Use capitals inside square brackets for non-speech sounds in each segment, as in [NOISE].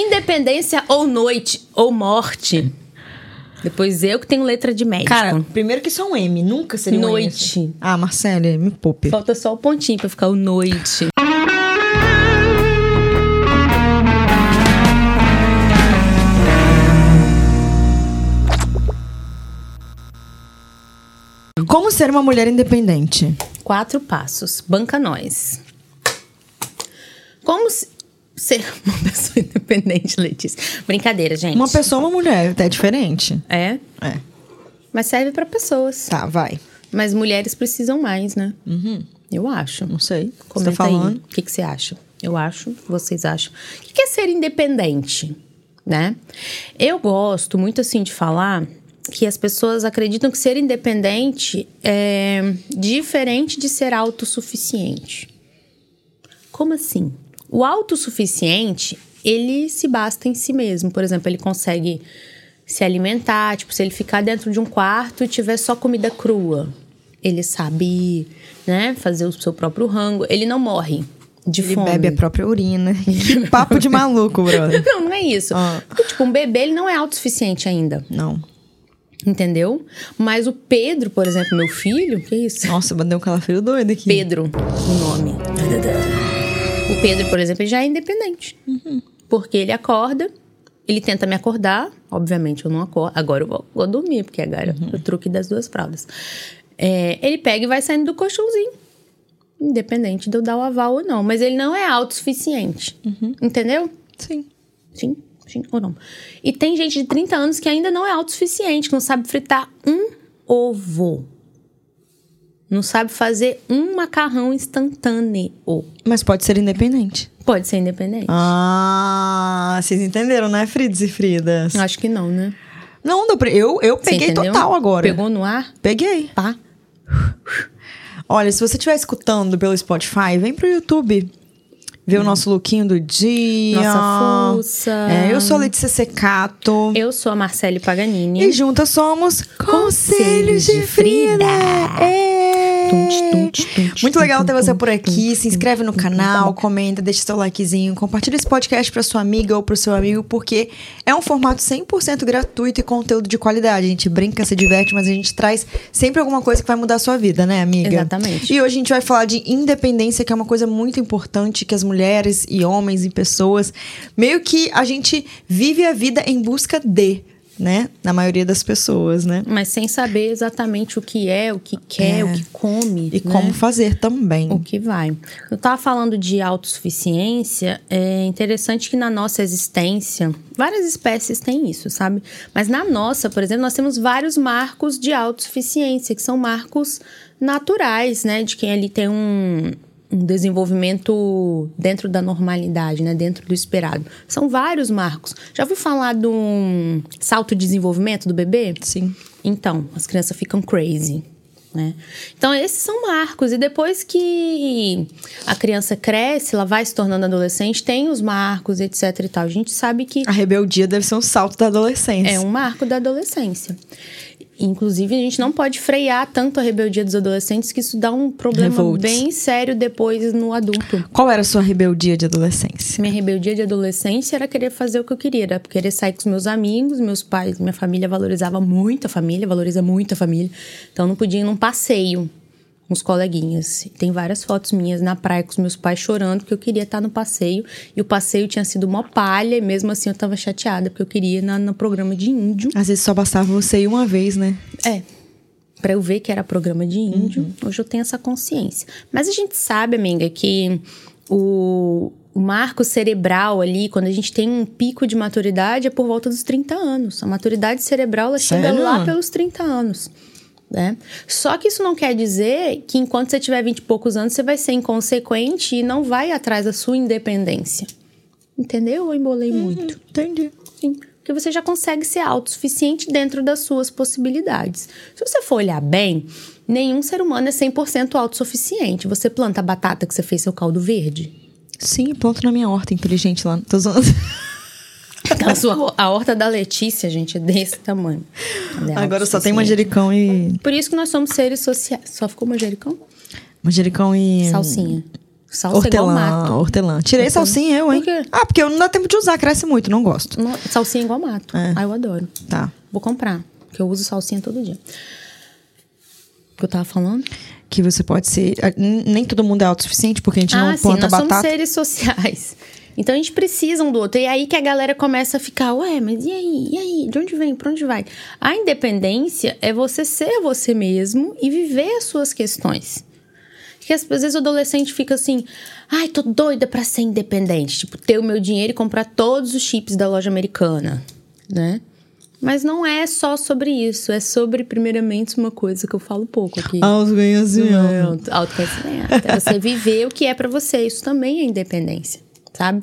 Independência ou noite ou morte. Depois eu que tenho letra de médico. Cara, primeiro que é um M, nunca seria um M. noite. Ah, Marcele, me poupe. Falta só o pontinho pra ficar o noite. Como ser uma mulher independente? Quatro passos. Banca nós. Como se- ser uma [LAUGHS] pessoa independente, Letícia? Brincadeira, gente. Uma pessoa ou uma mulher, é diferente. É, É. mas serve pra pessoas. Tá, vai. Mas mulheres precisam mais, né? Eu acho. Não sei. Você tá falando? O que, que você acha? Eu acho. Vocês acham? O que é ser independente? Né? Eu gosto muito assim de falar que as pessoas acreditam que ser independente é diferente de ser autossuficiente. Como assim? O autossuficiente, ele se basta em si mesmo. Por exemplo, ele consegue se alimentar. Tipo, se ele ficar dentro de um quarto e tiver só comida crua, ele sabe, né, fazer o seu próprio rango. Ele não morre de Ele fome. bebe a própria urina. [LAUGHS] Que papo de maluco, brother. Não, não é isso. Ah. Porque, tipo, um bebê, ele não é autossuficiente ainda. Não. Entendeu? Mas o Pedro, por exemplo, meu filho, que isso? Nossa, bateu um calafrio doido aqui. Pedro, o nome. O Pedro, por exemplo, ele já é independente. Porque ele acorda, ele tenta me acordar. Obviamente, eu não acordo. Agora eu vou, vou dormir, porque agora é o truque das duas fraldas. É, ele pega e vai saindo do colchãozinho. Independente de eu dar o aval ou não. Mas ele não é autossuficiente. Entendeu? Sim. Sim, sim ou não. E tem gente de 30 anos que ainda não é autossuficiente, que não sabe fritar um ovo. Não sabe fazer um macarrão instantâneo. Mas pode ser independente. Pode ser independente? Ah, vocês entenderam, né, Fridos e Fridas? Acho que não, né? Não, eu, eu peguei total agora. Pegou no ar? Peguei. Pá. Olha, se você estiver escutando pelo Spotify, vem pro YouTube. Ver o nosso lookinho do dia. Nossa fuça. É, eu sou a Letícia Secato. Eu sou a Marcele Paganini. E juntas somos Conselhos de Frida. É. Muito legal ter você por aqui. Se inscreve no canal, comenta, deixa seu likezinho, compartilha esse podcast pra sua amiga ou pro seu amigo, porque é um formato 100% gratuito e conteúdo de qualidade. A gente brinca, se diverte, mas a gente traz sempre alguma coisa que vai mudar a sua vida, né, amiga? Exatamente. E hoje a gente vai falar de independência, que é uma coisa muito importante que as mulheres e homens e pessoas, meio que a gente vive a vida em busca de, né? Na maioria das pessoas, né? Mas sem saber exatamente o que é, o que quer, É. o que come. E né? como fazer também. O que vai. Eu tava falando de autossuficiência, é interessante que na nossa existência, várias espécies têm isso, sabe? Mas na nossa, por exemplo, nós temos vários marcos de autossuficiência, que são marcos naturais, né? De quem ali tem um, um desenvolvimento dentro da normalidade, né? Dentro do esperado. São vários marcos. Já ouviu falar do um salto de desenvolvimento do bebê? Sim. Então, as crianças ficam crazy. Né? Então, esses são marcos. E depois que a criança cresce, ela vai se tornando adolescente, tem os marcos, etc e tal. A gente sabe que A rebeldia deve ser um salto da adolescência. é um marco da adolescência. Inclusive, a gente não pode frear tanto a rebeldia dos adolescentes, que isso dá um problema Revolts. bem sério depois no adulto. Qual era a sua rebeldia de adolescência? Minha rebeldia de adolescência era querer fazer o que eu queria, era querer sair com os meus amigos, meus pais, minha família valorizava muito a família, valoriza muito a família. Então não podia ir num passeio os coleguinhas. Tem várias fotos minhas na praia com os meus pais chorando porque eu queria estar no passeio e o passeio tinha sido uma palha e mesmo assim eu tava chateada porque eu queria ir na, no programa de índio. Às vezes só bastava você ir uma vez, né? É. Pra eu ver que era programa de índio. Uhum. Hoje eu tenho essa consciência. Mas a gente sabe, amiga, que o, o marco cerebral ali, quando a gente tem um pico de maturidade, é por volta dos 30 anos. A maturidade cerebral ela chega Sério? lá pelos 30 anos. Né? Só que isso não quer dizer que enquanto você tiver 20 e poucos anos, você vai ser inconsequente e não vai atrás da sua independência. Entendeu? Eu embolei muito. Entendi. Sim, porque você já consegue ser autossuficiente dentro das suas possibilidades. Se você for olhar bem, nenhum ser humano é 100% autossuficiente. Você planta a batata que você fez seu caldo verde? Sim, ponto na minha horta inteligente lá. Tô zoando. [LAUGHS] A, sua, a horta da Letícia, gente, é desse tamanho. É Agora só tem manjericão e. Por isso que nós somos seres sociais. Só ficou manjericão? Manjericão e. Salsinha. Salsa é igual hortelã, mato. hortelã. Tirei Hortelã. salsinha eu, hein? Por quê? Ah, porque não dá tempo de usar, cresce muito, não gosto. No- Salsinha é igual mato. É. Ah, eu adoro. Tá. Vou comprar, porque eu uso salsinha todo dia. O que eu tava falando? Que você pode ser. ah, Nem todo mundo é autossuficiente, porque a gente não ah, sim, planta nós somos batata. seres sociais. Então a gente precisa um do outro. E aí que a galera começa a ficar, ué, mas e aí? E aí? De onde vem? Pra onde vai? A independência é você ser você mesmo e viver as suas questões. Porque às vezes o adolescente fica assim, ai, tô doida pra ser independente. Tipo, ter o meu dinheiro e comprar todos os chips da loja americana, né? Mas não é só sobre isso. É sobre, primeiramente, uma coisa que eu falo pouco aqui. Autoconhecimento. Autoconhecimento. É você viver o que é pra você. Isso também é independência, sabe?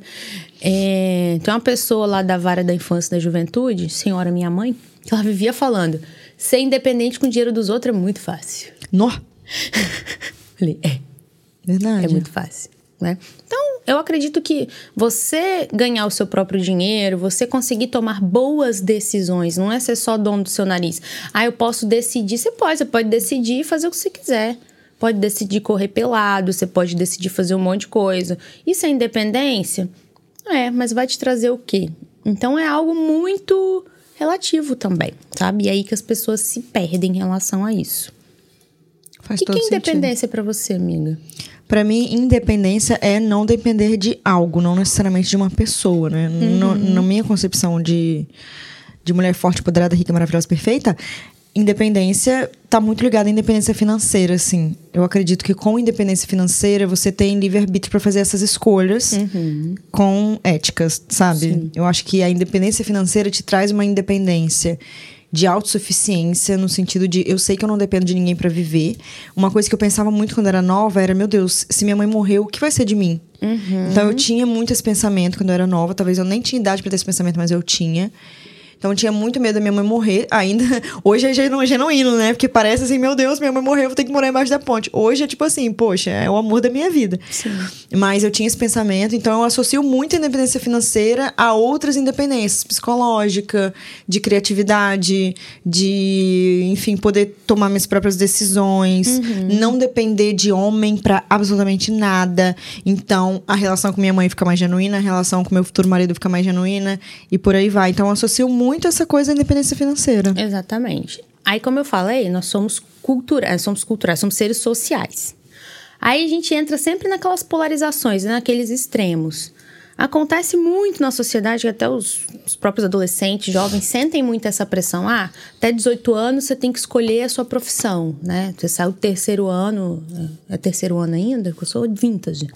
É, tem uma pessoa lá da vara da infância e da juventude, senhora minha mãe, que ela vivia falando: ser independente com o dinheiro dos outros é muito fácil. Nó. [LAUGHS] Falei, é. Verdade. É muito fácil, né? Então, eu acredito que você ganhar o seu próprio dinheiro, você conseguir tomar boas decisões, não é ser só dono do seu nariz. Ah, eu posso decidir. Você pode, você pode decidir fazer o que você quiser. Pode decidir correr pelado, você pode decidir fazer um monte de coisa. Isso é independência? É, mas vai te trazer o quê? Então é algo muito relativo também, sabe? E aí que as pessoas se perdem em relação a isso. Faz O que, que todo é sentido. independência pra você, amiga? Pra mim, independência é não depender de algo, não necessariamente de uma pessoa, né? No- na minha concepção de, de mulher forte, empoderada, rica, maravilhosa, perfeita, independência tá muito ligada à independência financeira, assim. Eu acredito que com independência financeira você tem livre-arbítrio pra fazer essas escolhas com éticas, sabe? Eu acho que a independência financeira te traz uma independência de autossuficiência, no sentido de eu sei que eu não dependo de ninguém pra viver. Uma coisa que eu pensava muito quando era nova era, meu Deus, se minha mãe morreu, o que vai ser de mim? Então eu tinha muito esse pensamento quando eu era nova, talvez eu nem tinha idade pra ter esse pensamento, mas eu tinha. Então eu tinha muito medo da minha mãe morrer. Ainda. [LAUGHS] Hoje é genu- genuíno, né? Porque parece assim, meu Deus, minha mãe morreu, vou ter que morar embaixo da ponte. Hoje é tipo assim, poxa, é o amor da minha vida. Mas eu tinha esse pensamento, então eu associo muito a independência financeira a outras independências, psicológica, de criatividade, de, enfim, poder tomar minhas próprias decisões, não depender de homem pra absolutamente nada. Então, a relação com minha mãe fica mais genuína, a relação com meu futuro marido fica mais genuína e por aí vai. Então, eu associo muito essa coisa à independência financeira. Exatamente. Aí, como eu falei, nós somos culturais, somos culturais, somos seres sociais. Aí a gente entra sempre naquelas polarizações, né, naqueles extremos. Acontece muito na sociedade que até os, os próprios adolescentes, jovens, sentem muito essa pressão. Ah, até 18 anos você tem que escolher a sua profissão, né? Você saiu do terceiro ano, é terceiro ano ainda? Eu sou vintage.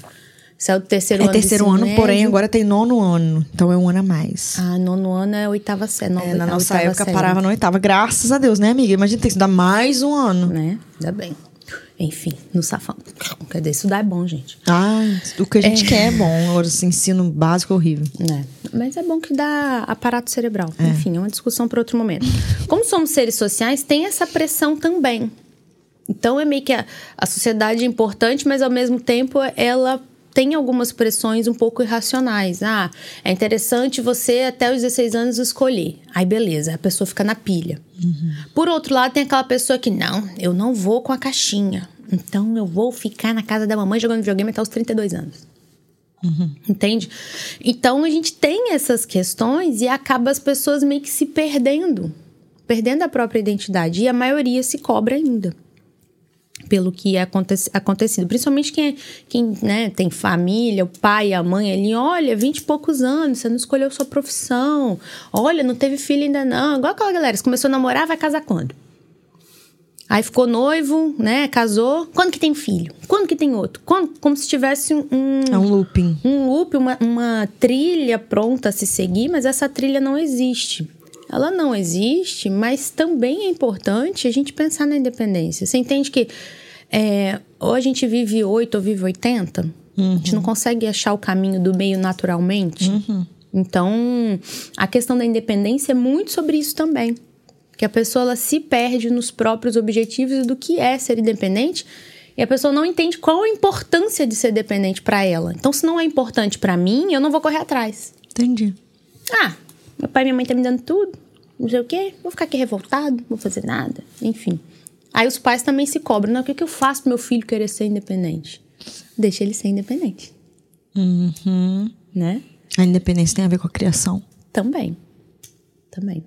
Saiu do terceiro É ano do terceiro ano, porém médio. agora tem nono ano. Então é um ano a mais. Ah, nono ano é oitava série. É, na a nossa oitava época série. parava na oitava. Graças a Deus, né, amiga? Imagina ter que estudar mais um ano. né? Ainda bem. Enfim, no safão. Cadê? Estudar é bom, gente. Ai, o que a gente quer é bom. Agora, esse ensino básico é horrível. né? Mas é bom que dá aparato cerebral. Enfim, é uma discussão para outro momento. Como somos seres sociais, tem essa pressão também. Então é meio que a, a sociedade é importante, mas ao mesmo tempo ela tem algumas pressões um pouco irracionais. Ah, é interessante você até os 16 anos escolher. Aí beleza, a pessoa fica na pilha. Por outro lado, tem aquela pessoa que não, eu não vou com a caixinha. Então eu vou ficar na casa da mamãe jogando videogame até os 32 anos. Entende? Então a gente tem essas questões e acaba as pessoas meio que se perdendo, perdendo a própria identidade. E a maioria se cobra ainda pelo que é aconte- acontecido. Principalmente quem, é- quem né, tem família, o pai, a mãe ali, olha, vinte e poucos anos, você não escolheu sua profissão. Olha, não teve filho ainda não. Igual aquela galera, você começou a namorar, vai casar quando? Aí ficou noivo, né? Casou. Quando que tem filho? Quando que tem outro? Quando, como se tivesse um, É um looping. um loop, uma, uma trilha pronta a se seguir, mas essa trilha não existe. Ela não existe, mas também é importante a gente pensar na independência. Você entende que é, ou a gente vive 8 ou vive 80? A gente não consegue achar o caminho do meio naturalmente? Então, a questão da independência é muito sobre isso também. Que a pessoa ela se perde nos próprios objetivos do que é ser independente e a pessoa não entende qual a importância de ser dependente para ela. Então, se não é importante para mim, eu não vou correr atrás. Entendi. Ah, meu pai e minha mãe tá me dando tudo, não sei o quê, vou ficar aqui revoltado, não vou fazer nada, enfim. Aí os pais também se cobram, né? O que, que eu faço pro meu filho querer ser independente? deixa ele ser independente. Uhum. Né? A independência tem a ver com a criação. Também. Também.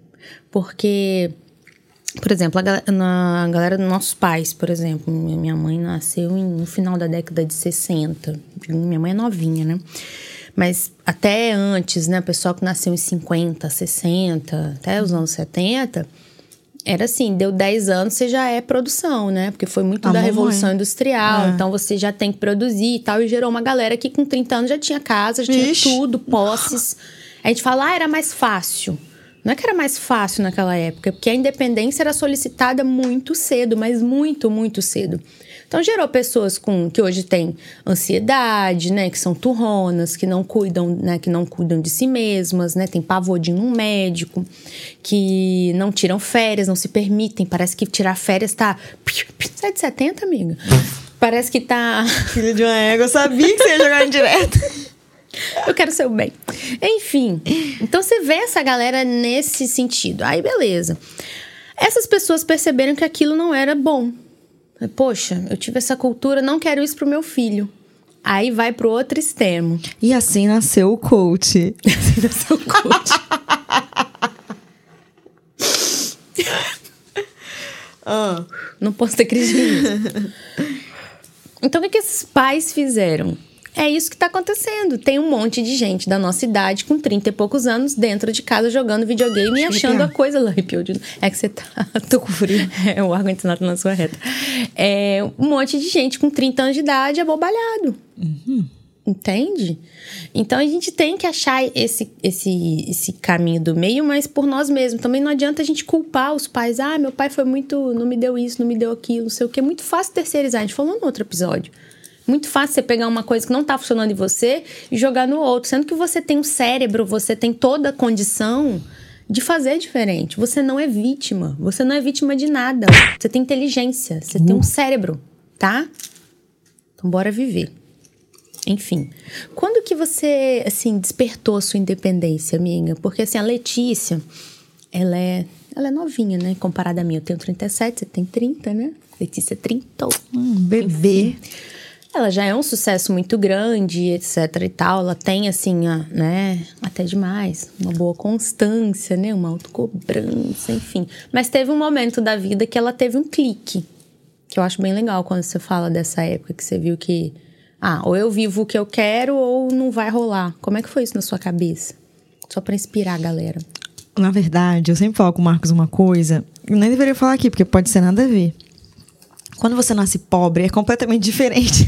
Porque, por exemplo, a, gal- na, a galera dos nossos pais, por exemplo, minha mãe nasceu em- no final da década de 60. Minha mãe é novinha, né? Mas até antes, né? O pessoal que nasceu em 50, 60, até os anos 70, era assim, deu 10 anos, você já é produção, né? Porque foi muito A da mamãe. Revolução Industrial, É. então você já tem que produzir e tal. E gerou uma galera que com 30 anos já tinha casa, já Ixi. tinha tudo, posses. A gente fala, ah, era mais fácil. Não é que era mais fácil naquela época, porque a independência era solicitada muito cedo, mas muito, muito cedo. Então gerou pessoas com que hoje têm ansiedade, né, que são turronas, que não cuidam, né, que não cuidam de si mesmas, né, tem pavor de num médico, que não tiram férias, não se permitem, parece que tirar férias tá Você é de 70, amiga? Parece que tá [LAUGHS] Filho de uma égua, eu sabia que você ia jogar em direto. [LAUGHS] eu quero seu bem. Enfim, então você vê essa galera nesse sentido. Aí, beleza. Essas pessoas perceberam que aquilo não era bom. Poxa, eu tive essa cultura, não quero isso pro meu filho. Aí vai pro outro extremo. E assim nasceu o coach. [LAUGHS] Assim nasceu o coach. [LAUGHS] Ah. Não posso ter crise de riso. Então, o que, que esses pais fizeram? É isso que tá acontecendo. Tem um monte de gente da nossa idade, com 30 e poucos anos, dentro de casa jogando videogame e achando a coisa lá. É que você tá. [LAUGHS] Tô com frio. É, o ar-condicionado na sua reta. É um monte de gente com 30 anos de idade abobalhado. Entende? Então a gente tem que achar esse, esse, esse caminho do meio, mas por nós mesmos. Também não adianta a gente culpar os pais. Ah, meu pai foi muito. não me deu isso, não me deu aquilo, não sei o que. É muito fácil terceirizar. A gente falou no outro episódio. Muito fácil você pegar uma coisa que não tá funcionando em você e jogar no outro. Sendo que você tem um cérebro, você tem toda a condição de fazer diferente. Você não é vítima. Você não é vítima de nada. Você tem inteligência. Você tem um cérebro, tá? Então bora viver. Enfim, quando que você, assim, despertou a sua independência, amiga? Porque, assim, a Letícia, ela é, ela é novinha, né? Comparada a mim, eu tenho 37, você tem 30, né? Letícia é 30. Um bebê. Ela já é um sucesso muito grande, etc e tal. Ela tem, assim, a, né? Até demais. Uma boa constância, né? Uma autocobrança, enfim. Mas teve um momento da vida que ela teve um clique. Que eu acho bem legal quando você fala dessa época que você viu que... Ah, ou eu vivo o que eu quero ou não vai rolar. Como é que foi isso na sua cabeça? Só pra inspirar a galera. Na verdade, eu sempre falo com o Marcos uma coisa, eu nem deveria falar aqui, porque pode ser nada a ver. Quando você nasce pobre, é completamente diferente.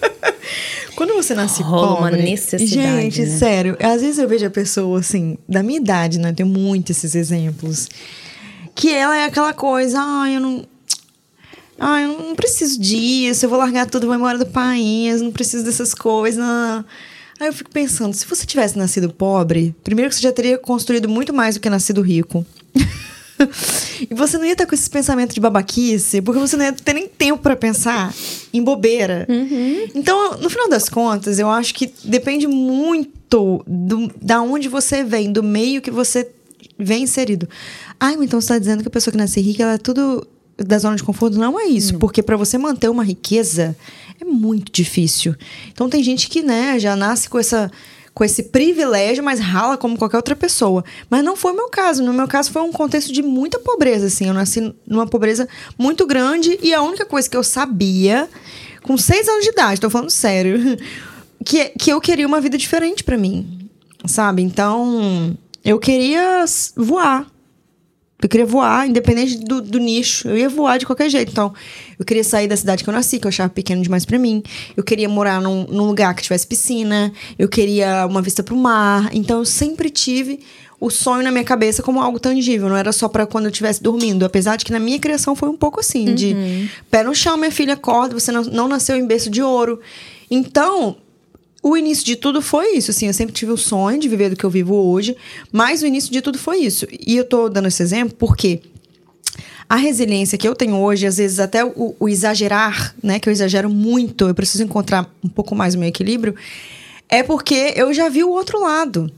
[LAUGHS] Quando você nasce Rola uma pobre. necessidade, Gente, né? sério. Às vezes eu vejo a pessoa, assim, da minha idade, né? Eu tenho muitos esses exemplos. Que ela é aquela coisa, ah, eu não. Ah, eu não preciso disso, eu vou largar tudo, vou embora do país, não preciso dessas coisas. Não. Aí eu fico pensando, se você tivesse nascido pobre, primeiro que você já teria construído muito mais do que nascido rico. [LAUGHS] [LAUGHS] e você não ia estar com esses pensamentos de babaquice, porque você não ia ter nem tempo para pensar em bobeira. Então, no final das contas, eu acho que depende muito do, da onde você vem, do meio que você vem inserido. Ai, então você está dizendo que a pessoa que nasce rica, ela é tudo da zona de conforto? Não é isso, porque para você manter uma riqueza é muito difícil. Então tem gente que, né, já nasce com essa com esse privilégio, mas rala como qualquer outra pessoa. Mas não foi o meu caso. No meu caso foi um contexto de muita pobreza, assim. Eu nasci numa pobreza muito grande e a única coisa que eu sabia, com seis anos de idade, tô falando sério, [LAUGHS] que, que eu queria uma vida diferente para mim, sabe? Então, eu queria voar. Eu queria voar, independente do, do nicho. Eu ia voar de qualquer jeito. Então, eu queria sair da cidade que eu nasci, que eu achava pequeno demais pra mim. Eu queria morar num, num lugar que tivesse piscina. Eu queria uma vista pro mar. Então, eu sempre tive o sonho na minha cabeça como algo tangível. Não era só pra quando eu estivesse dormindo. Apesar de que na minha criação foi um pouco assim: de pé no chão, minha filha, acorda. Você não, não nasceu em berço de ouro. Então, o início de tudo foi isso, assim, eu sempre tive o sonho de viver do que eu vivo hoje, mas o início de tudo foi isso. E eu tô dando esse exemplo porque a resiliência que eu tenho hoje, às vezes até o, o exagerar, né, que eu exagero muito, eu preciso encontrar um pouco mais o meu equilíbrio, é porque eu já vi o outro lado.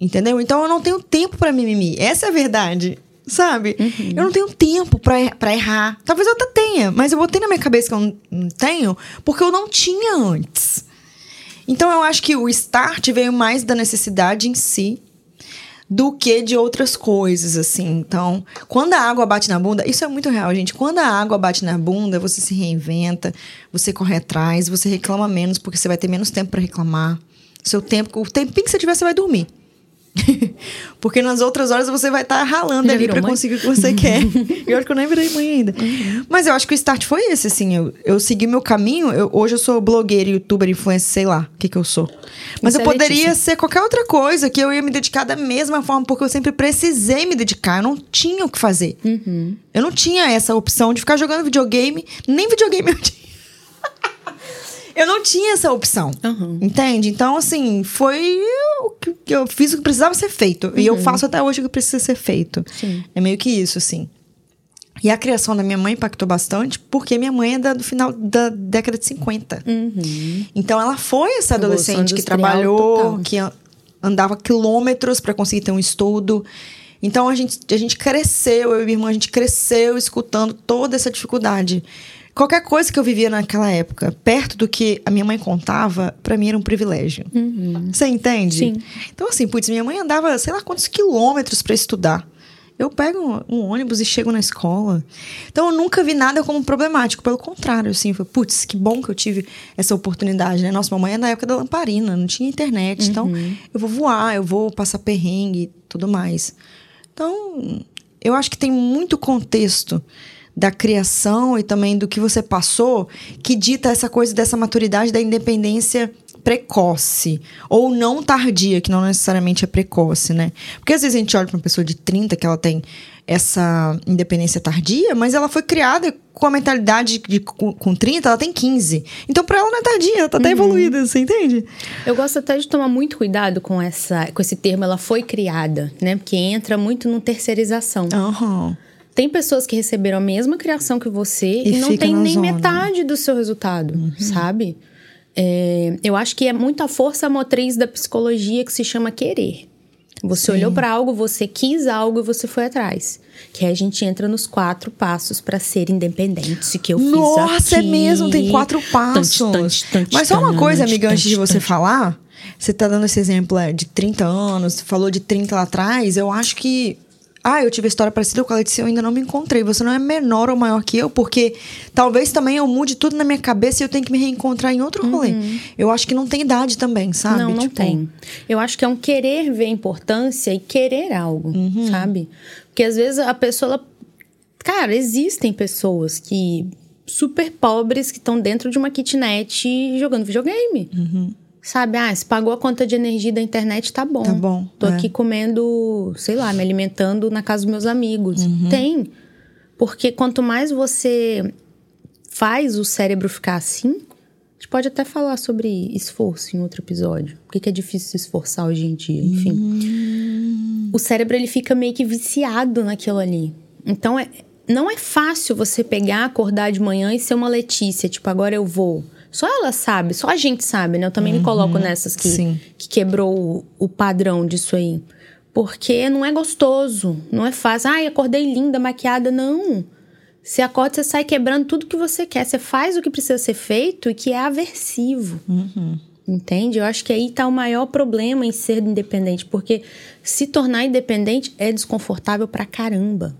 Entendeu? Então eu não tenho tempo para mimimi. Essa é a verdade. sabe? Eu não tenho tempo pra, er- pra errar. Talvez eu até tenha, mas eu botei na minha cabeça que eu não tenho porque eu não tinha antes. Então eu acho que o start veio mais da necessidade em si do que de outras coisas, assim. Então, quando a água bate na bunda, isso é muito real, gente. Quando a água bate na bunda, você se reinventa, você corre atrás, você reclama menos, porque você vai ter menos tempo pra reclamar. Seu tempo, o tempinho que você tiver, você vai dormir. [LAUGHS] Porque nas outras horas você vai estar ralando Já ali mãe? conseguir o que você [LAUGHS] quer. E olha que eu nem virei mãe ainda. Mas eu acho que o start foi esse, assim. Eu, eu segui meu caminho. eu- hoje eu sou blogueira, youtuber, influencer, sei lá o que, que eu sou. Mas Isso eu é poderia Letícia. ser qualquer outra coisa que eu ia me dedicar da mesma forma, porque eu sempre precisei me dedicar. Eu não tinha o que fazer. Eu não tinha essa opção de ficar jogando videogame. Nem videogame eu tinha. Eu não tinha essa opção. Aham. Entende? Então, assim, foi o que eu fiz o que precisava ser feito. E eu faço até hoje o que precisa ser feito. Sim. É meio que isso, assim. E a criação da minha mãe impactou bastante, porque minha mãe é da- do final da década de 50. Então ela foi essa adolescente que trabalhou, total. que an- andava quilômetros para conseguir ter um estudo. Então a gente, a gente cresceu, eu e minha irmã, a gente cresceu escutando toda essa dificuldade. Qualquer coisa que eu vivia naquela época, perto do que a minha mãe contava, para mim era um privilégio. Você entende? Sim. Então, assim, putz, minha mãe andava sei lá quantos quilômetros para estudar. Eu pego um, um ônibus e chego na escola. Então, eu nunca vi nada como problemático. Pelo contrário, assim, foi, putz, que bom que eu tive essa oportunidade, né? Nossa, mamãe é na época da lamparina, não tinha internet. Então, eu vou voar, eu vou passar perrengue e tudo mais. Então, eu acho que tem muito contexto da criação e também do que você passou que dita essa coisa dessa maturidade da independência precoce ou não tardia, que não necessariamente é precoce, né? Porque às vezes a gente olha para uma pessoa de 30 que ela tem essa independência tardia, mas ela foi criada com a mentalidade de com, com 30, ela tem 15. Então para ela não é tardia, ela tá até evoluída, você entende? Eu gosto até de tomar muito cuidado com, essa, com esse termo, ela foi criada, né? Porque entra muito no terceirização. Aham. Tem pessoas que receberam a mesma criação que você e, E não tem nem zona. Uhum. metade do seu resultado, sabe? É, eu acho que é muito a força motriz da psicologia que se chama querer. Você Sim. olhou para algo, você quis algo e você foi atrás. Que aí a gente entra nos quatro passos para ser independente, que eu fiz Nossa, é mesmo, tem quatro passos. Tante, tante, tante, Mas só uma coisa, amiga, antes de você falar, você tá dando esse exemplo é, de 30 anos, você falou de 30 lá atrás, eu acho que. Ah, eu tive história parecida com a Letícia, eu ainda não me encontrei. Você não é menor ou maior que eu, porque talvez também eu mude tudo na minha cabeça e eu tenho que me reencontrar em outro rolê. Eu acho que não tem idade também, sabe? Uhum. Não, não Tipo, tem. Eu acho que é um querer ver importância e querer algo, Uhum. sabe? Porque às vezes a pessoa. ela- Cara, existem pessoas que. super pobres que estão dentro de uma kitnet jogando videogame. Uhum. Sabe? Ah, se pagou a conta de energia da internet, tá bom. Tá bom, Tô é. aqui comendo, sei lá, me alimentando na casa dos meus amigos. Uhum. Tem. Porque quanto mais você faz o cérebro ficar assim, a gente pode até falar sobre esforço em outro episódio. Por que que é difícil se esforçar hoje em dia, enfim. O cérebro ele fica meio que viciado naquilo ali. Então é, não é fácil você pegar, acordar de manhã e ser uma Letícia, tipo, agora eu vou. Só ela sabe, só a gente sabe, né? Eu também me coloco nessas que, sim. que quebrou o, o padrão disso aí. Porque não é gostoso, não é fácil. Ai, acordei linda, maquiada. Não. Você acorda, você sai quebrando tudo que você quer. Você faz o que precisa ser feito e que é aversivo. Entende? Eu acho que aí tá o maior problema em ser independente. Porque se tornar independente é desconfortável pra caramba.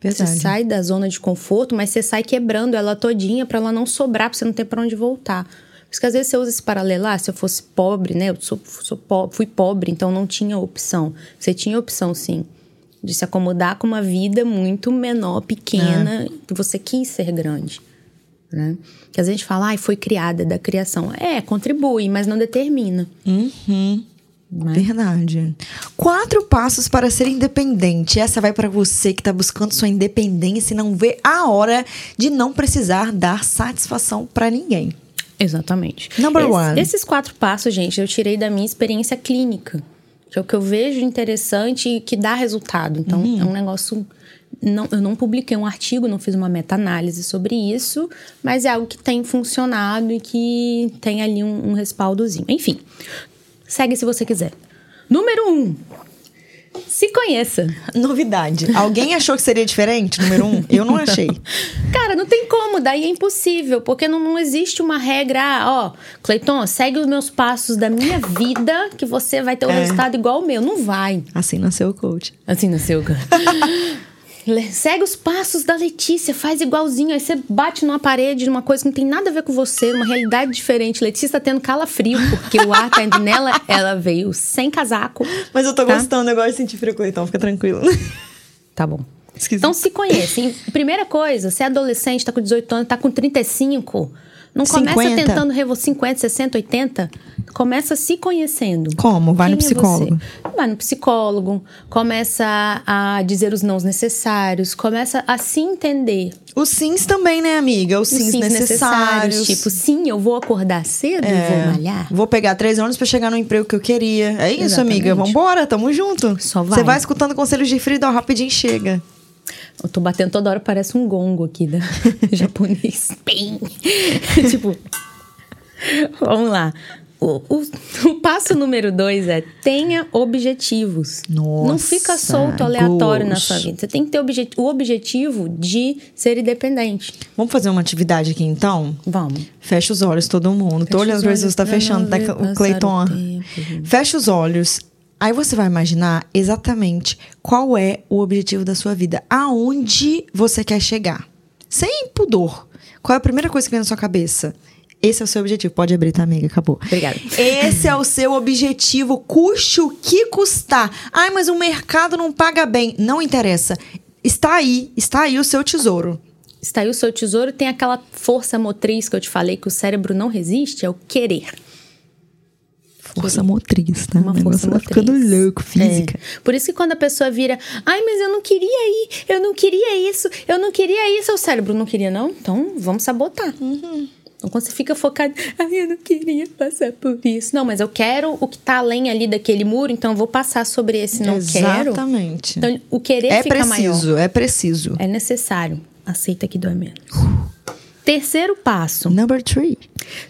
Você Verdade. sai da zona de conforto, mas você sai quebrando ela todinha pra ela não sobrar, pra você não ter pra onde voltar. Por isso que às vezes você usa esse paralelo, ah, se eu fosse pobre, né? Eu sou, sou po- fui pobre, então não tinha opção. Você tinha opção, sim, de se acomodar com uma vida muito menor, pequena, que você quis ser grande. Né? Que às vezes a gente fala, ah, foi criada da criação. É, contribui, mas não determina. Uhum. Né? Verdade. Quatro passos para ser independente. Essa vai para você que tá buscando sua independência e não vê a hora de não precisar dar satisfação para ninguém. Exatamente. Number Esse- one. Esses quatro passos, gente, eu tirei da minha experiência clínica. Que é o que eu vejo interessante e que dá resultado. Então, Uhum. é um negócio. Não, eu não publiquei um artigo, não fiz uma meta-análise sobre isso, mas é algo que tem funcionado e que tem ali um, um respaldozinho. Enfim, segue se você quiser. Número um. se conheça. [LAUGHS] Novidade. Alguém achou que seria diferente, número um? Eu não achei. [LAUGHS] Cara, não tem como, daí é impossível, porque não, não existe uma regra, ah, ó, Cleiton, segue os meus passos da minha vida, que você vai ter um É. resultado igual ao meu. Não vai. Assim nasceu o coach. Assim nasceu, cara. Le- [LAUGHS] Segue os passos da Letícia, faz igualzinho. Aí você bate numa parede, numa coisa que não tem nada a ver com você, numa realidade diferente. Letícia tá tendo calafrio, porque o ar tá indo nela. [LAUGHS] Ela veio sem casaco. Mas eu tô Tá. gostando, eu gosto de sentir frio, então fica tranquilo. [LAUGHS] Tá bom. Esquisito. Então se conhecem. Primeira coisa, você é adolescente, tá com 18 anos, tá com 35. Não começa 50. tentando revo 50, 60, 80. Começa se conhecendo. Como? Vai no Quem é psicólogo. você? Vai no psicólogo, começa a dizer os nãos necessários, começa a se entender. Os sims também, né, amiga? Os Os sims, sims necessários. Tipo, sim, eu vou acordar cedo e É, vou malhar. Vou pegar três anos pra chegar no emprego que eu queria. É isso, Exatamente. amiga. Vambora, tamo junto. Só Você vai. vai escutando conselhos de Frida, ó, rapidinho chega. Eu tô batendo toda hora, parece um gongo aqui da [LAUGHS] japonês. Pim. [LAUGHS] tipo. Vamos lá. O, o- o passo número dois é tenha objetivos. Não Nossa, fica solto, aleatório na gosto. sua vida. Você tem que ter obje- o objetivo de ser independente. Vamos fazer uma atividade aqui, então? Vamos. Fecha os olhos, todo mundo. Tô Fecha olhando ver se olhos você tá fechando. não Tá, o Cleiton. Fecha os olhos. Aí você vai imaginar exatamente qual é o objetivo da sua vida. Aonde você quer chegar. Sem pudor. Qual é a primeira coisa que vem na sua cabeça? Esse é o seu objetivo. Pode abrir, tá, amiga? Acabou. Obrigada. Esse é o seu objetivo, custe o que custar. Ai, mas o mercado não paga bem. Não interessa. Está aí, está aí o seu tesouro. Está aí o seu tesouro, tem aquela força motriz que eu te falei que o cérebro não resiste, é o querer. Força motriz, tá? Uma força tá motriz. ficando louco, física. É. Por isso que quando a pessoa vira, ai, mas eu não queria ir, eu não queria isso, eu não queria isso, o cérebro não queria, não? Então vamos sabotar. Então quando você fica focado, ai, eu não queria passar por isso. Não, mas eu quero o que tá além ali daquele muro, então eu vou passar sobre esse não quero. Exatamente. Então o querer é fica maior. preciso, é preciso. É necessário. Aceita que dói menos. Terceiro passo. Number three.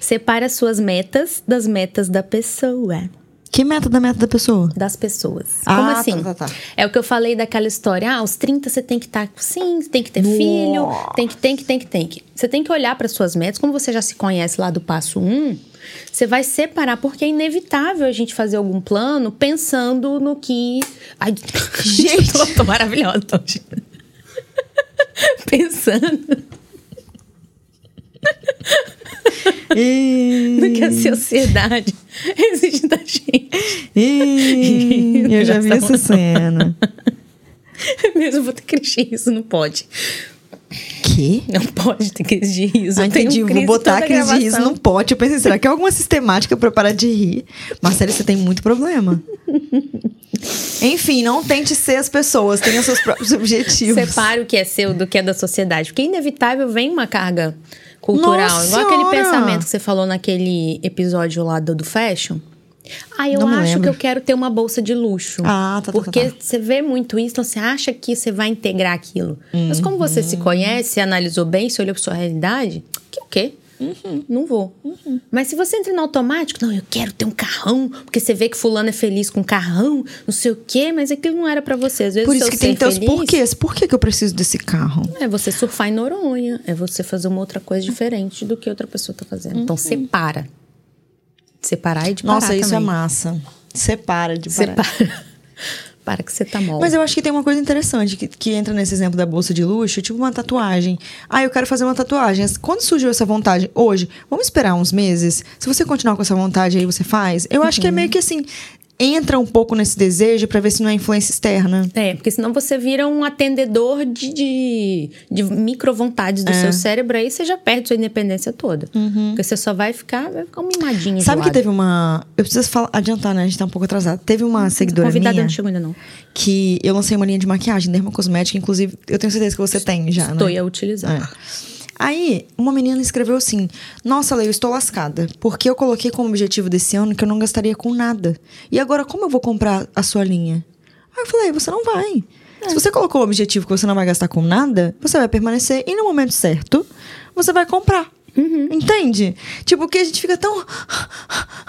Separe as suas metas das metas da pessoa. Que meta da meta da pessoa? Das pessoas. Ah, Como tá, assim? tá, tá. É o que eu falei daquela história. Ah, aos 30 você tem que estar sim, tem que ter Nossa. filho, tem que, tem que, tem que, tem que. Você tem que olhar para suas metas. Como você já se conhece lá do passo 1, você vai separar, porque é inevitável a gente fazer algum plano pensando no que. Ai, [LAUGHS] [LAUGHS] Gente. eu tô, tô maravilhosa hoje. [LAUGHS] pensando E... [LAUGHS] no que a sociedade [LAUGHS] exige da gente. E... [LAUGHS] Eu já vi essa cena. Mesmo vou ter crise de riso, não pode. Que? Não pode ter crise de riso. Ah, Eu entendi. Vou botar a crise de riso no pote. Eu pensei, será que é alguma sistemática pra parar de rir? Marcelo, você tem muito problema. Enfim, não tente ser as pessoas. Tenha seus próprios objetivos. Separe o que é seu do que é da sociedade. Porque inevitável vem uma carga cultural. Nossa Igual aquele pensamento que você falou naquele episódio lá do, do fashion. Ah, eu Não acho lembro. que eu quero ter uma bolsa de luxo. Ah, tá, tá, Porque tá, tá. você vê muito isso, então você acha que você vai integrar aquilo. Mas como você Uhum. se conhece, você analisou bem, você olhou pra sua realidade, que o quê? Uhum. Não vou. Mas se você entra no automático, não, eu quero ter um carrão, porque você vê que fulano é feliz com um carrão, não sei o quê, mas aquilo não era pra você. Às vezes Por isso que tem que ter os feliz porquês. Por que, que eu preciso desse carro? É você surfar em Noronha, é você fazer uma outra coisa diferente do que outra pessoa tá fazendo. Então separa. Separar e de Nossa, isso é massa. Separa de parar. Separa. Para que você tá mal. Mas eu acho que tem uma coisa interessante que, que entra nesse exemplo da bolsa de luxo, tipo uma tatuagem. Ah, eu quero fazer uma tatuagem. Quando surgiu essa vontade? Hoje, vamos esperar uns meses? Se você continuar com essa vontade aí, você faz? Eu acho que Uhum. é meio que assim, entra um pouco nesse desejo pra ver se não é influência externa. É, porque senão você vira um atendedor de, de, de micro vontades É. do seu cérebro, aí você já perde sua independência toda. Porque você só vai ficar, vai ficar um mimadinho. Uhum. Sabe que teve uma. Eu preciso falar, adiantar, né? A gente tá um pouco atrasado. Teve uma seguidora Convidada minha não chegou ainda não. que eu lancei uma linha de maquiagem, dermocosmética, inclusive, eu tenho certeza que você tem já, Estou né? a utilizar. É. Aí, uma menina escreveu assim: Nossa, Lei, eu estou lascada. Porque eu coloquei como objetivo desse ano que eu não gastaria com nada. E agora, como eu vou comprar a sua linha? Aí eu falei: Você não vai. Se você colocou o objetivo que você não vai gastar com nada, você vai permanecer e no momento certo, você vai comprar. Entende? Tipo, que a gente fica tão.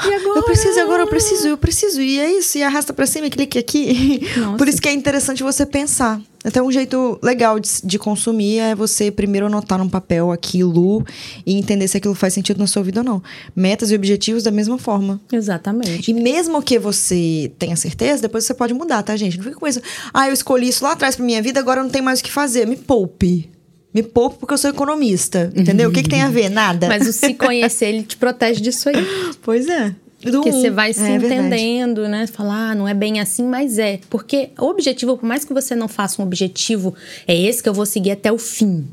E agora? Eu preciso, agora eu preciso, eu preciso. E é isso, e arrasta pra cima e clique aqui. Nossa. Por isso que é interessante você pensar. Até um jeito legal de, de consumir é você primeiro anotar num papel aquilo e entender se aquilo faz sentido na sua vida ou não. Metas e objetivos da mesma forma. Exatamente. E mesmo que você tenha certeza, depois você pode mudar, tá, gente? Não fica com isso. Ah, eu escolhi isso lá atrás pra minha vida, agora eu não tenho mais o que fazer. Me poupe. Me poupe porque eu sou economista. Entendeu? O que, que tem a ver? Nada. Mas o se conhecer, ele te protege disso aí. [LAUGHS] Pois é. Do Porque você um. vai se É verdade. entendendo, né? Falar, ah, não é bem assim, mas é. Porque o objetivo, por mais que você não faça um objetivo, é esse que eu vou seguir até o fim.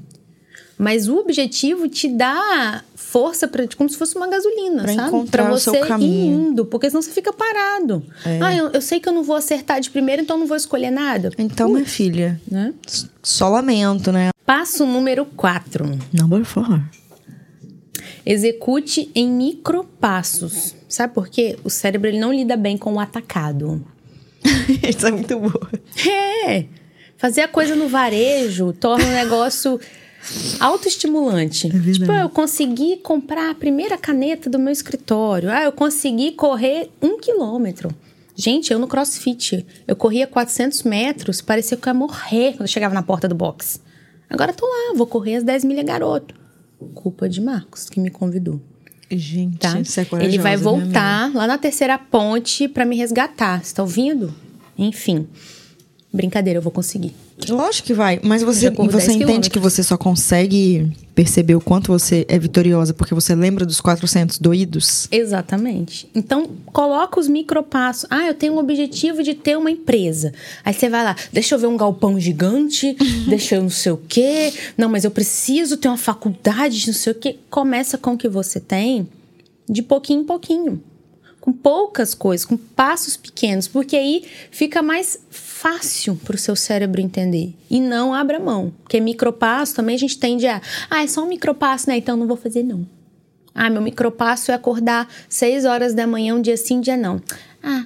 Mas o objetivo te dá força para como se fosse uma gasolina, Pra sabe? o você seu caminho. ir indo, porque senão você fica parado. É. Ah, eu, eu sei que eu não vou acertar de primeira, então eu não vou escolher nada. Então, minha filha, Né? só lamento, né? Passo número 4. Number four. Execute em micropassos. Sabe por quê? O cérebro ele não lida bem com o atacado. [LAUGHS] Isso é muito boa. É. Fazer a coisa no varejo torna um negócio autoestimulante. verdade. tipo, eu consegui comprar a primeira caneta do meu escritório. Ah, eu consegui correr um quilômetro. Gente, eu no crossfit, eu corria 400 metros, parecia que eu ia morrer quando eu chegava na porta do box. Agora tô lá, vou correr as 10 milhas garoto. Culpa de Marcos, que me convidou. Gente, Tá? você é corajosa, Ele vai amiga. voltar lá na terceira ponte pra me resgatar. Você tá ouvindo? Enfim. Brincadeira, eu vou conseguir. Lógico que vai, mas você, você 10 entende que você só consegue perceber o quanto você é vitoriosa porque você lembra dos 400 doídos? Exatamente. Então, coloca os micropassos. Ah, eu tenho um objetivo de ter uma empresa. Aí você vai lá, deixa eu ver um galpão gigante, [LAUGHS] deixa eu não sei o quê. Não, mas eu preciso ter uma faculdade de não sei o quê. Começa com o que você tem, de pouquinho em pouquinho. Com poucas coisas, com passos pequenos, porque aí fica mais fácil para o seu cérebro entender. E não abra mão. Porque micropasso também a gente tende a. Ah, é só um micropasso, né? Então não vou fazer, não. Ah, meu micropasso é acordar 6 horas da manhã, um dia sim, um dia não. Ah,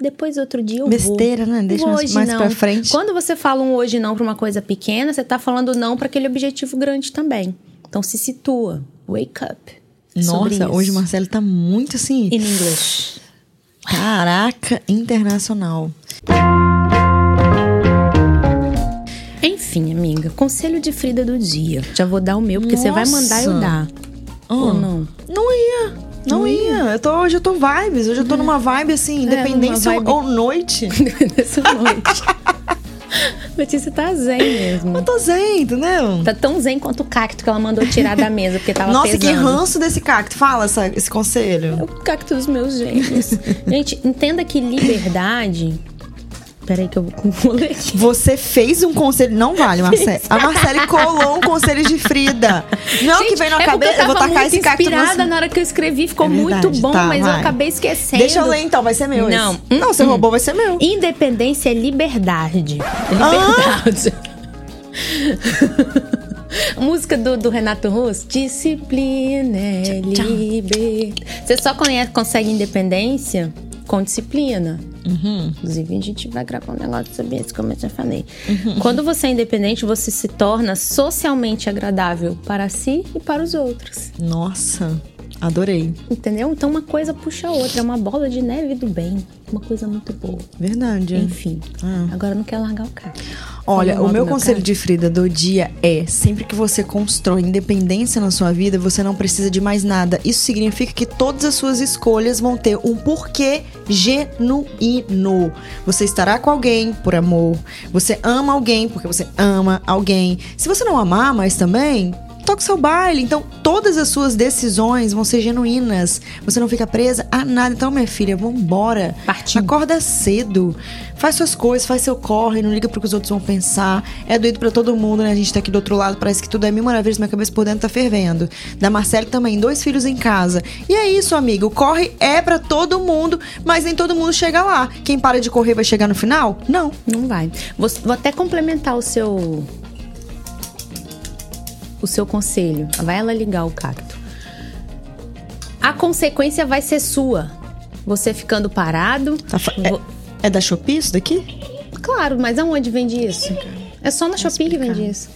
depois outro dia eu Besteira, vou. né? Deixa mais- hoje mais não. pra frente. Quando você fala um hoje não para uma coisa pequena, você tá falando não para aquele objetivo grande também. Então se situa. Wake up. É Nossa, hoje o Marcelo tá muito assim. In English. Caraca, internacional. Enfim, amiga, conselho de Frida do dia. Já vou dar o meu, porque você vai mandar eu Nossa. dar. Ou Ah. não? Não ia. Não, ia. Eu tô, hoje eu tô vibes. Hoje eu tô numa vibe assim, É, independência numa vibe- ou noite. [LAUGHS] Nessa noite. [LAUGHS] Letícia tá zen mesmo. [LAUGHS] Eu tô zen, entendeu? Tá tão zen quanto o cacto que ela mandou tirar da mesa, porque tava Nossa, que pesando. ranço desse cacto. Fala essa- esse conselho. É o cacto dos meus gêmeos. [LAUGHS] Gente, entenda que liberdade. Peraí, que eu vou ler aqui. [LAUGHS] Você fez um conselho. Não vale, Marcele. A Marcele colou um conselho de Frida. [LAUGHS] Não que Gente, vem na é cabeça. Eu vou tava tacar esse cacto no inspirada na hora que eu escrevi, ficou É muito bom, tá, mas eu vai. acabei esquecendo. Deixa eu ler então, vai ser meu. Não. esse. Não, você Hum, roubou, vai ser meu. Independência é liberdade. Ah! liberdade. A [LAUGHS] música do, do Renato Russo. Disciplina é liberdade. Você só conhece, consegue independência com disciplina. Uhum. Inclusive, a gente vai gravar um negócio sobre isso, como eu já falei. Uhum. Quando você é independente, você se torna socialmente agradável para si e para os outros. Nossa, adorei. Entendeu? Então, uma coisa puxa a outra. É uma bola de neve do bem. Uma coisa muito boa. Verdade. Enfim. Ah. Agora não quer largar o cara. Olha, o meu conselho cara? de Frida do dia é: sempre que você constrói independência na sua vida, você não precisa de mais nada. Isso significa que todas as suas escolhas vão ter um porquê genuíno. Você estará com alguém por amor. Você ama alguém porque você ama alguém. Se você não amar mais também. Toque seu baile. Então, todas as suas decisões vão ser genuínas. Você não fica presa a nada. Então, minha filha, vambora. Partiu. Acorda cedo. Faz suas coisas, faz seu corre, não liga pro que os outros vão pensar. É doido pra todo mundo, né? A gente tá aqui do outro lado, parece que tudo é mil maravilhas, minha cabeça por dentro tá fervendo. Da Marcele também, dois filhos em casa. E é isso, amigo. Corre é pra todo mundo, mas nem todo mundo chega lá. Quem para de correr vai chegar no final? Não. Não vai. Vou, vou até complementar o seu. O seu conselho. Vai ela ligar o cacto. A consequência vai ser sua. Você ficando parado. Tá fa- é, é da Shopee isso daqui? Claro, mas aonde vende isso? É só na Shopee que vende isso.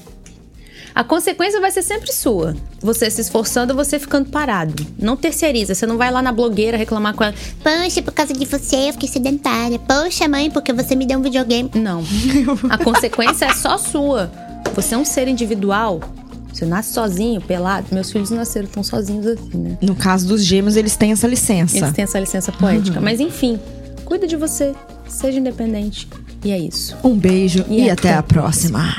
A consequência vai ser sempre sua. Você se esforçando, você ficando parado. Não terceiriza. Você não vai lá na blogueira reclamar com ela. Poxa, por causa de você eu fiquei sedentária. Poxa, mãe, porque você me deu um videogame. Não. A consequência é só sua. Você é um ser individual. Você nasce sozinho, pelado. Meus filhos nasceram tão sozinhos assim, né? No caso dos gêmeos, eles têm essa licença. Eles têm essa licença poética. Mas enfim, cuida de você. Seja independente. E é isso. Um beijo e, E até até a próxima.